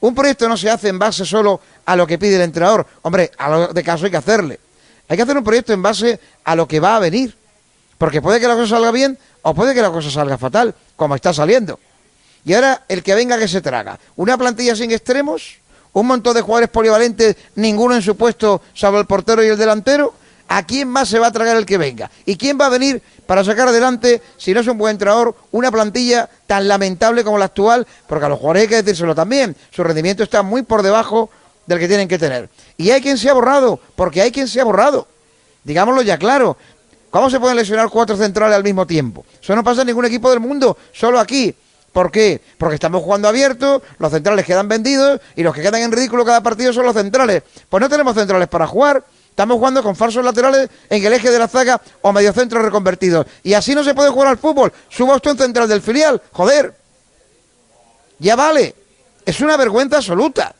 Un proyecto no se hace en base solo a lo que pide el entrenador. Hombre, a lo de caso hay que hacerle. Hay que hacer un proyecto en base a lo que va a venir. Porque puede que la cosa salga bien o puede que la cosa salga fatal, como está saliendo. Y ahora el que venga que se traga. Una plantilla sin extremos, un montón de jugadores polivalentes, ninguno en su puesto, salvo el portero y el delantero. ¿A quién más se va a tragar el que venga? ¿Y quién va a venir para sacar adelante, si no es un buen entrenador, una plantilla tan lamentable como la actual? Porque a los jugadores hay que decírselo también. Su rendimiento está muy por debajo del que tienen que tener. Y hay quien se ha borrado, porque hay quien se ha borrado. Digámoslo ya claro. ¿Cómo se pueden lesionar cuatro centrales al mismo tiempo? Eso no pasa en ningún equipo del mundo, solo aquí. ¿Por qué? Porque estamos jugando abierto, los centrales quedan vendidos y los que quedan en ridículo cada partido son los centrales. Pues no tenemos centrales para jugar. Estamos jugando con falsos laterales en el eje de la zaga o mediocentros reconvertidos. Y así no se puede jugar al fútbol. Suba usted un central del filial. Joder. Ya vale. Es una vergüenza absoluta.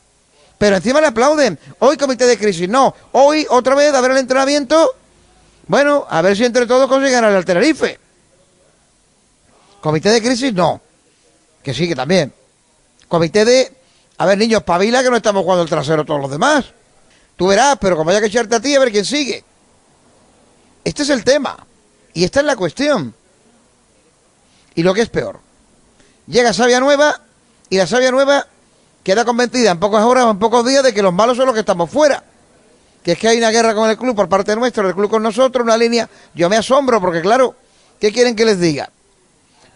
Pero encima le aplauden. Hoy comité de crisis. No. Hoy otra vez a ver el entrenamiento. Bueno, a ver si entre todos consiguen el Tenerife. Comité de crisis no. Que sí, que también. Comité de... A ver, niños, pavila que no estamos jugando el trasero todos los demás. Tú verás, pero como haya que echarte a ti, a ver quién sigue. Este es el tema. Y esta es la cuestión. Y lo que es peor. Llega Sabia Nueva y la Sabia Nueva queda convencida en pocas horas o en pocos días de que los malos son los que estamos fuera. Que es que hay una guerra con el club por parte nuestra, el club con nosotros, una línea. Yo me asombro porque, claro, ¿qué quieren que les diga?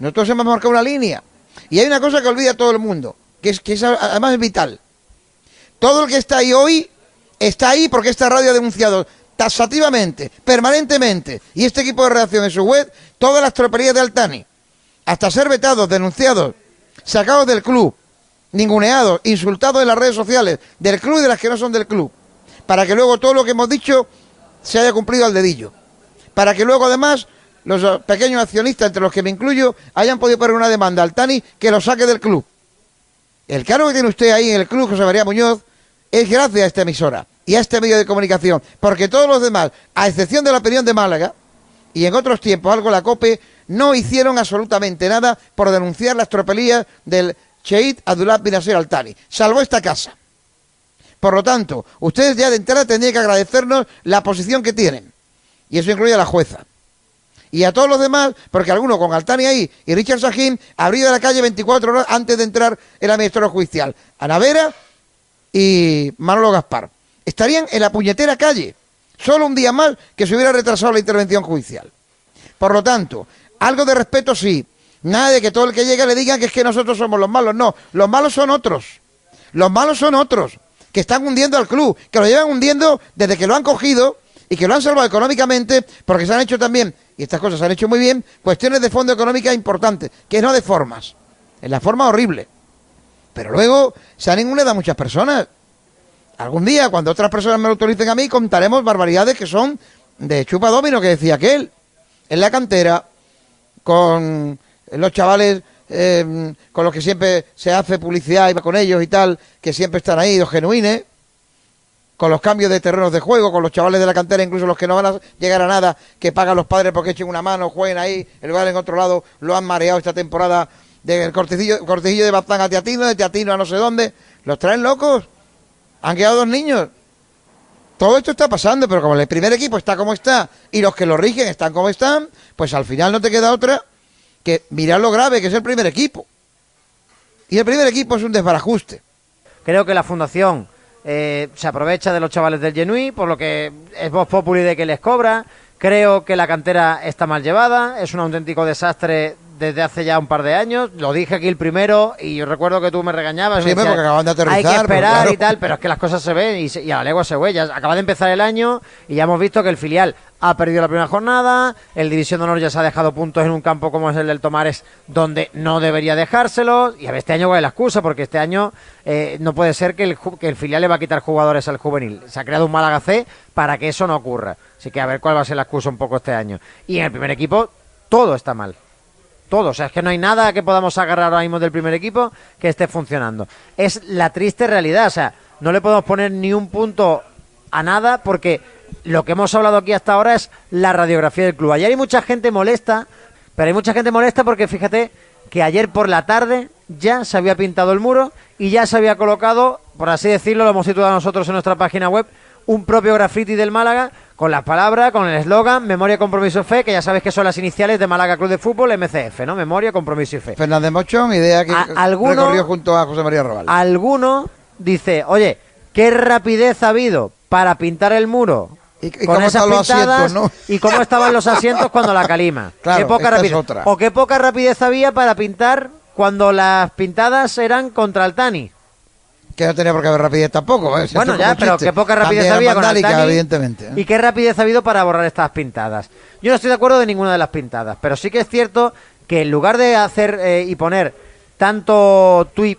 Nosotros hemos marcado una línea. Y hay una cosa que olvida todo el mundo, que es que es, además es vital. Todo el que está ahí hoy está ahí porque esta radio ha denunciado tasativamente, permanentemente, y este equipo de redacción en su web, todas las tropelías de Altani, hasta ser vetados, denunciados, sacados del club, ninguneados, insultados en las redes sociales, del club y de las que no son del club, para que luego todo lo que hemos dicho se haya cumplido al dedillo, para que luego además los pequeños accionistas, entre los que me incluyo, hayan podido poner una demanda al Tani que lo saque del club. El cargo que tiene usted ahí en el club, José María Muñoz, es gracias a esta emisora y a este medio de comunicación, porque todos los demás, a excepción de la opinión de Málaga, y en otros tiempos algo la COPE, no hicieron absolutamente nada por denunciar las tropelías del Sheikh Abdullah bin Nasser Al-Tani, salvo esta casa. Por lo tanto, ustedes ya de entrada tendrían que agradecernos la posición que tienen, y eso incluye a la jueza. Y a todos los demás, porque algunos con Altani ahí y Richard Sajín abrió la calle 24 horas antes de entrar el administrador judicial. Ana Vera y Manolo Gaspar. Estarían en la puñetera calle. Solo un día más que se hubiera retrasado la intervención judicial. Por lo tanto, algo de respeto sí. Nada de que todo el que llega le diga que es que nosotros somos los malos. No, los malos son otros. Los malos son otros. Que están hundiendo al club. Que lo llevan hundiendo desde que lo han cogido y que lo han salvado económicamente porque se han hecho también, y estas cosas se han hecho muy bien, cuestiones de fondo económica importantes, que no de formas. En la forma horrible. Pero luego se han inmunidado a muchas personas. Algún día, cuando otras personas me lo autoricen a mí, contaremos barbaridades que son de chupa domino, que decía aquel. En la cantera, con los chavales eh, con los que siempre se hace publicidad y va con ellos y tal, que siempre están ahí, los genuines, con los cambios de terrenos de juego, con los chavales de la cantera, incluso los que no van a llegar a nada, que pagan los padres porque echen una mano, jueguen ahí, el lugar en otro lado lo han mareado esta temporada del cortecillo, cortecillo de Bazán a Teatino, de Teatino a no sé dónde, los traen locos. Han quedado dos niños. Todo esto está pasando, pero como el primer equipo está como está y los que lo rigen están como están, pues al final no te queda otra que mirar lo grave que es el primer equipo. Y el primer equipo es un desbarajuste. Creo que la fundación eh, se aprovecha de los chavales del Genui, por lo que es voz populi de que les cobra. Creo que la cantera está mal llevada, es un auténtico desastre desde hace ya un par de años. Lo dije aquí el primero y yo recuerdo que tú me regañabas. Sí, porque acaban de aterrizar. Hay que esperar y tal, pero es que las cosas se ven y, a la legua se huellas. Acaba de empezar el año y ya hemos visto que el filial ha perdido la primera jornada, el División de Honor ya se ha dejado puntos en un campo como es el del Tomares, donde no debería dejárselos, y a ver este año cuál es la excusa, porque este año eh, no puede ser que el, que el filial le va a quitar jugadores al juvenil. Se ha creado un Málaga C para que eso no ocurra. Así que a ver cuál va a ser la excusa un poco este año. Y en el primer equipo todo está mal todo. O sea, es que no hay nada que podamos agarrar ahora mismo del primer equipo que esté funcionando. Es la triste realidad. O sea, no le podemos poner ni un punto a nada porque lo que hemos hablado aquí hasta ahora es la radiografía del club. Ayer hay mucha gente molesta, pero hay mucha gente molesta porque fíjate, que ayer por la tarde ya se había pintado el muro y ya se había colocado, por así decirlo, lo hemos situado nosotros en nuestra página web, un propio graffiti del Málaga con las palabras, con el eslogan Memoria, Compromiso, Fe, que ya sabes que son las iniciales de Málaga Club de Fútbol, MCF, ¿no? Memoria, Compromiso y Fe. Fernández Mochón, idea que A- alguno- recorrió junto a José María Robal. Alguno dice, oye, ¿qué rapidez ha habido para pintar el muro? ¿Y- y con cómo esas están los pintadas asientos, no? y cómo estaban los asientos cuando la calima. Claro, qué poca rapidez. otra. O qué poca rapidez había para pintar cuando las pintadas eran contra el Tani. Que no tenía por qué haber rapidez tampoco. ¿eh? Si Bueno, ya, pero qué poca rapidez También había con Altani evidentemente. ¿eh? y qué rapidez ha habido para borrar estas pintadas. Yo no estoy de acuerdo de ninguna de las pintadas, pero sí que es cierto que en lugar de hacer eh, y poner tanto tweet,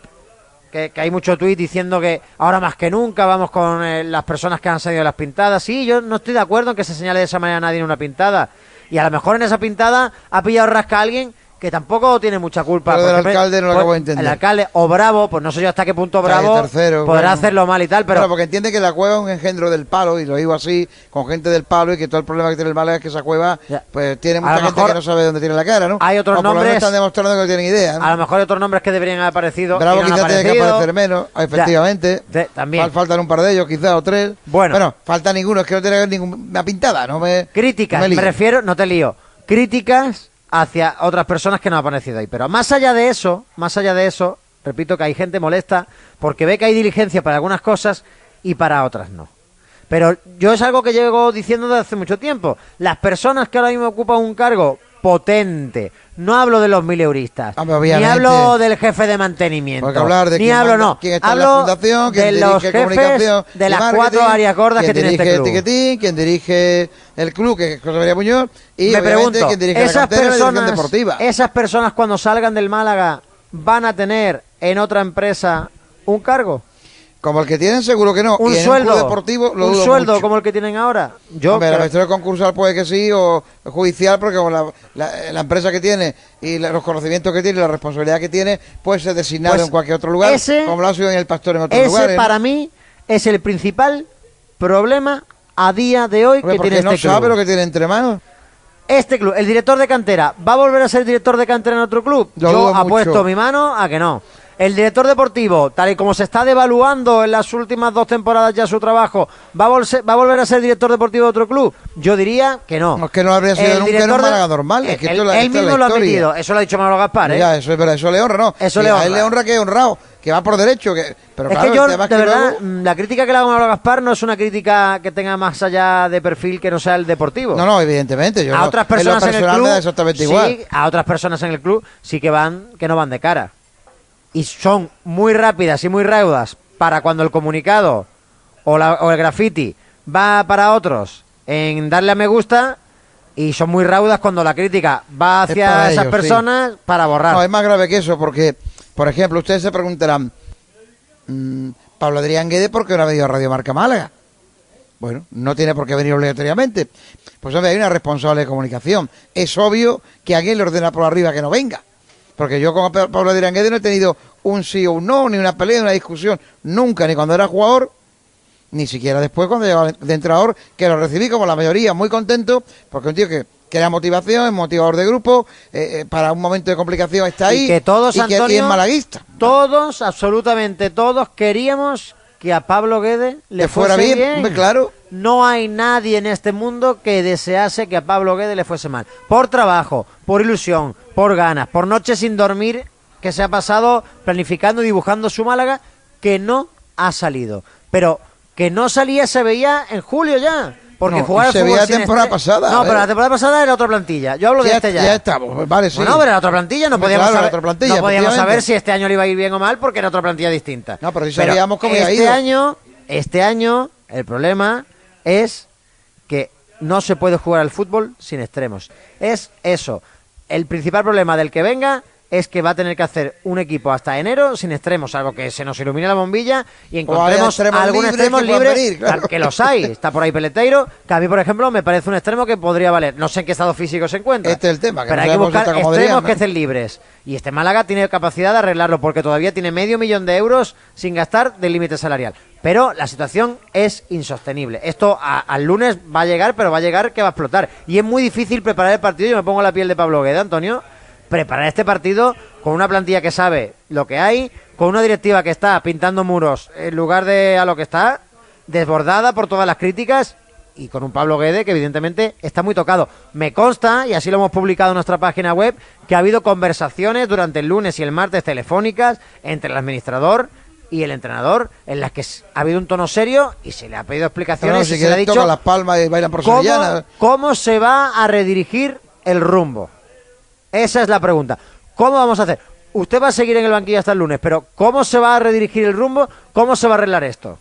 que, que hay mucho tweet diciendo que ahora más que nunca vamos con las personas que han salido de las pintadas, sí, yo no estoy de acuerdo en que se señale de esa manera a nadie en una pintada. Y a lo mejor en esa pintada ha pillado rasca a alguien que tampoco tiene mucha culpa. Pero del alcalde no lo pues, acabo de entender. El alcalde o Bravo, pues no sé yo hasta qué punto Bravo tercero, podrá bueno. hacerlo mal y tal, pero Claro, porque entiende que la cueva es un engendro del palo, y lo digo así, con gente del palo, y que todo el problema que tiene el Málaga es que esa cueva, Ya. pues tiene mucha gente que no sabe dónde tiene la cara, ¿no? hay otros O por lo menos nombres- están demostrando que no tienen idea, ¿no? A lo mejor hay otros nombres que deberían haber aparecido. Bravo no quizás tiene que aparecer menos, efectivamente. Ya, también. Fal- Faltan un par de ellos, quizás, o tres. Bueno. falta ninguno, es que no tiene ninguna pintada, ¿no? Me, Críticas, no me, lío. refiero, no te lío. Críticas hacia otras personas que no han aparecido ahí. Pero más allá de eso, más allá de eso, repito que hay gente molesta porque ve que hay diligencia para algunas cosas y para otras no. Pero yo es algo que llevo diciendo desde hace mucho tiempo. Las personas que ahora mismo ocupan un cargo potente, no hablo de los mileuristas, ni obviamente. hablo del jefe de mantenimiento, Porque hablar de ni quién hablo, manda- no, quién está en la hablo fundación, quién de dirige los jefes de las cuatro áreas gordas que tiene este dirige club. etiquetín, quien dirige el club, que es José María Muñoz, y me pregunto, quien dirige esas la personas, deportiva. esas personas cuando salgan del Málaga van a tener en otra empresa un cargo, Como el que tienen, seguro que no. un y en sueldo, un deportivo lo un sueldo mucho. como el que tienen ahora. Yo Hombre, la creo- historia concursal puede que sí, o judicial, porque con la, la- la empresa que tiene y la- los conocimientos que tiene y la responsabilidad que tiene, puede ser designado Pues en cualquier otro lugar, ese- como lo ha sido en el Pastor en otros ese lugares. ¿no? para mí es el principal problema a día de hoy Hombre, que tiene no este club. sabe lo que tiene entre manos. Este club, el director de cantera, ¿va a volver a ser director de cantera en otro club? Lo Yo apuesto mucho. mi mano a que no. El director deportivo, tal y como se está devaluando en las últimas dos temporadas ya su trabajo, ¿va a, va a volver a ser director deportivo de otro club? Yo diría que no. No, es que no habría sido El nunca en un Málaga normal, es que él, la mismo lo ha admitido, eso lo ha dicho Manolo Gaspar, ¿eh? Ya, eso es verdad, eso le honra, ¿no? Eso le a honra. él le honra que es honrado, que va por derecho, que... Pero es claro, que yo, el de que verdad, luego- mm, la crítica que le hago a Manolo Gaspar no es una crítica que tenga más allá de perfil que no sea el deportivo. No, no, evidentemente. Yo a no- otras en personas en el personal club exactamente sí, igual. a otras personas en el club sí que van que no van de cara y son muy rápidas y muy raudas para cuando el comunicado o, la- o el graffiti va para otros en darle a me gusta y son muy raudas cuando la crítica va hacia esas ellos, sí. personas para borrar No, es más grave que eso, porque, por ejemplo, ustedes se preguntarán, mm, Pablo Adrián Guede, ¿por qué no ha venido a Radio Marca Málaga? Bueno, no tiene por qué venir obligatoriamente. Pues hombre, hay una responsable de comunicación. Es obvio que alguien le ordena por arriba que no venga. Porque yo con Pa- Pablo Adrián Guede no he tenido un sí o un no, ni una pelea, ni una discusión. Nunca, ni cuando era jugador, ni siquiera después cuando llegaba de entrenador, que lo recibí como la mayoría, muy contento, porque un tío que crea motivación, es motivador de grupo, eh, eh, para un momento de complicación está ahí, y que todos y que y es Antonio, malaguista. todos absolutamente todos queríamos que a Pablo Guede le Que fuera bien, hombre, claro. No hay nadie en este mundo que desease que a Pablo Guede le fuese mal. Por trabajo, por ilusión, por ganas, por noches sin dormir que se ha pasado planificando y dibujando su Málaga que no ha salido. Pero que no salía se veía en julio ya. Porque No, al se veía la temporada pasada, No, a pero la temporada pasada era otra plantilla. Yo hablo de Ya, este ya. ya estamos, vale, sí. Bueno, pero era otra plantilla, no podíamos, claro, saber, otra plantilla, no podíamos saber si este año le iba a ir bien o mal porque era otra plantilla distinta. No, pero sí sabíamos cómo iba este ido. año, este año el problema es que no se puede jugar al fútbol sin extremos. Es eso. El principal problema del que venga es que va a tener que hacer un equipo hasta enero sin extremos, salvo que se nos ilumine la bombilla y encontremos extremos algún libres extremo libre, venir, claro. que los hay. Está por ahí Peleteiro, que a mí, por ejemplo, me parece un extremo que podría valer. No sé en qué estado físico se encuentra. Este es el tema, que pero no hay que buscar extremos dirían, ¿no? que estén libres. Y este Málaga tiene capacidad de arreglarlo porque todavía tiene medio millón de euros sin gastar del límite salarial. Pero la situación es insostenible. Esto a- al lunes va a llegar, pero va a llegar que va a explotar. Y es muy difícil preparar el partido. Yo me pongo la piel de Pablo Gueda, Antonio. Preparar este partido con una plantilla que sabe lo que hay, con una directiva que está pintando muros en lugar de a lo que está, desbordada por todas las críticas y con un Pablo Guede que evidentemente está muy tocado. Me consta, y así lo hemos publicado en nuestra página web, que ha habido conversaciones durante el lunes y el martes telefónicas entre el administrador y el entrenador en las que ha habido un tono serio y se le ha pedido explicaciones No, si se le ha quieren dicho tocan las palmas y bailan por ¿Cómo, cómo se va a redirigir el rumbo? Esa es la pregunta. ¿Cómo vamos a hacer? Usted va a seguir en el banquillo hasta el lunes, pero ¿cómo se va a redirigir el rumbo? ¿Cómo se va a arreglar esto?